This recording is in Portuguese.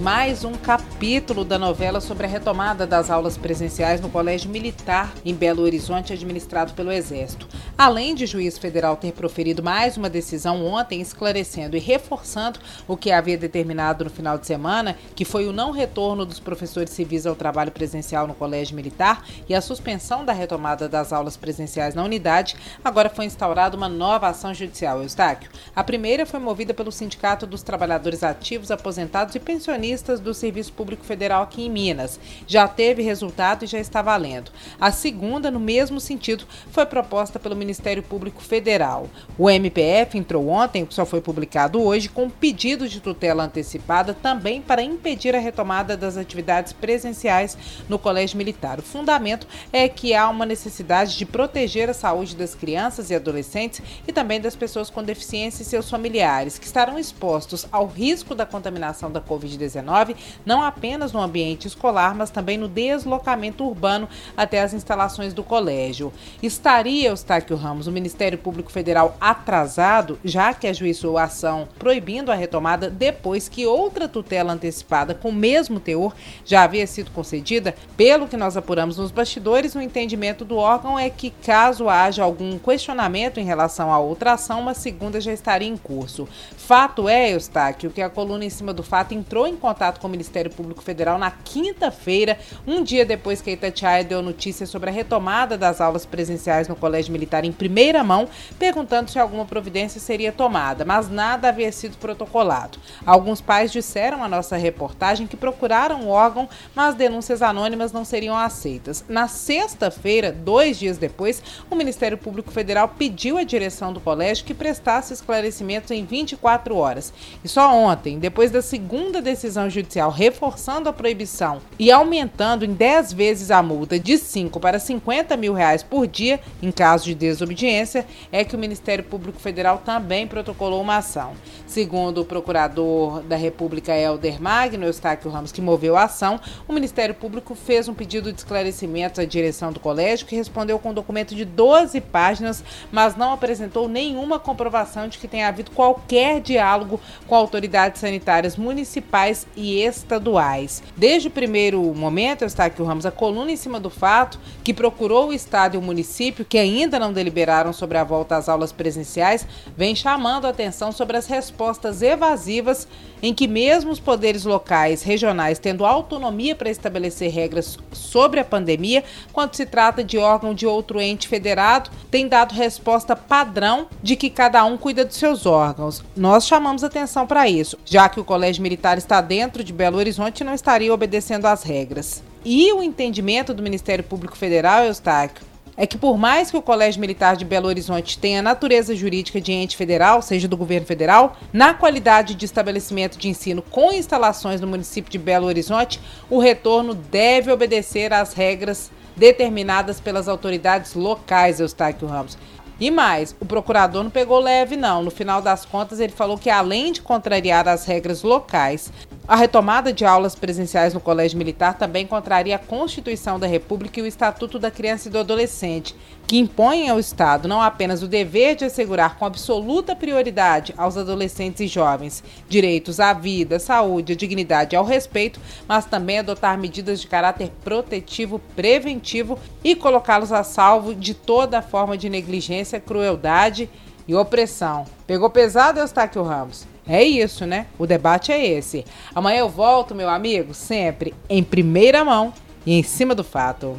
mais um capítulo da novela sobre a retomada das aulas presenciais no Colégio Militar em Belo Horizonte, administrado pelo Exército. Além de juiz federal ter proferido mais uma decisão ontem, esclarecendo e reforçando o que havia determinado no final de semana, que foi o não retorno dos professores civis ao trabalho presencial no Colégio Militar e a suspensão da retomada das aulas presenciais na unidade, agora foi instaurada uma nova ação judicial, Eustáquio. A primeira foi movida pelo Sindicato dos Trabalhadores Ativos, Aposentados e Pensionistas do Serviço Público Federal aqui em Minas. Já teve resultado e já está valendo. A segunda, no mesmo sentido, foi proposta pelo Ministério Público Federal. O MPF entrou ontem, que só foi publicado hoje, com um pedido de tutela antecipada também para impedir a retomada das atividades presenciais no Colégio Militar. O fundamento é que há uma necessidade de proteger a saúde das crianças e adolescentes e também das pessoas com deficiência e seus familiares, que estarão expostos ao risco da contaminação da Covid-19 não apenas no ambiente escolar, mas também no deslocamento urbano até as instalações do colégio. Estaria, Eustáquio Ramos, o Ministério Público Federal atrasado, já que ajuizou a ação proibindo a retomada depois que outra tutela antecipada com o mesmo teor já havia sido concedida? Pelo que nós apuramos nos bastidores, o entendimento do órgão é que, caso haja algum questionamento em relação à outra ação, uma segunda já estaria em curso. Fato é, Eustáquio, que a coluna em cima do fato entrou em contato com o Ministério Público Federal na quinta-feira, um dia depois que a Itatiaia deu notícia sobre a retomada das aulas presenciais no Colégio Militar em primeira mão, perguntando se alguma providência seria tomada, mas nada havia sido protocolado. Alguns pais disseram à nossa reportagem que procuraram o órgão, mas denúncias anônimas não seriam aceitas. Na sexta-feira, dois dias depois, o Ministério Público Federal pediu à direção do colégio que prestasse esclarecimentos em 24 horas. E só ontem, depois da segunda decisão decisão judicial reforçando a proibição e aumentando em 10 vezes a multa de 5 para 50 mil reais por dia em caso de desobediência, é que o Ministério Público Federal também protocolou uma ação. Segundo o procurador da República, Helder Magno, Eustáquio Ramos, que moveu a ação, o Ministério Público fez um pedido de esclarecimento à direção do colégio, que respondeu com um documento de 12 páginas, mas não apresentou nenhuma comprovação de que tenha havido qualquer diálogo com autoridades sanitárias municipais e estaduais. Desde o primeiro momento, Eustáquio Ramos, a coluna em cima do fato que procurou o Estado e o município, que ainda não deliberaram sobre a volta às aulas presenciais, vem chamando a atenção sobre as respostas evasivas em que mesmo os poderes locais, regionais, tendo autonomia para estabelecer regras sobre a pandemia, quando se trata de órgão de outro ente federado, tem dado resposta padrão de que cada um cuida dos seus órgãos. Nós chamamos atenção para isso, já que o Colégio Militar está dentro de Belo Horizonte não estaria obedecendo às regras. E o entendimento do Ministério Público Federal, Eustáquio, é que por mais que o Colégio Militar de Belo Horizonte tenha natureza jurídica de ente federal, seja do governo federal, na qualidade de estabelecimento de ensino com instalações no município de Belo Horizonte, o retorno deve obedecer às regras determinadas pelas autoridades locais, Eustáquio Ramos. E mais, o procurador não pegou leve, não. No final das contas, ele falou que além de contrariar as regras locais, a retomada de aulas presenciais no Colégio Militar também contraria a Constituição da República e o Estatuto da Criança e do Adolescente, que impõem ao Estado não apenas o dever de assegurar com absoluta prioridade aos adolescentes e jovens direitos à vida, saúde, à dignidade e ao respeito, mas também adotar medidas de caráter protetivo, preventivo e colocá-los a salvo de toda forma de negligência, crueldade e opressão. Pegou pesado, Eustáquio Ramos? É isso, né? O debate é esse. Amanhã eu volto, meu amigo, sempre em primeira mão e em cima do fato.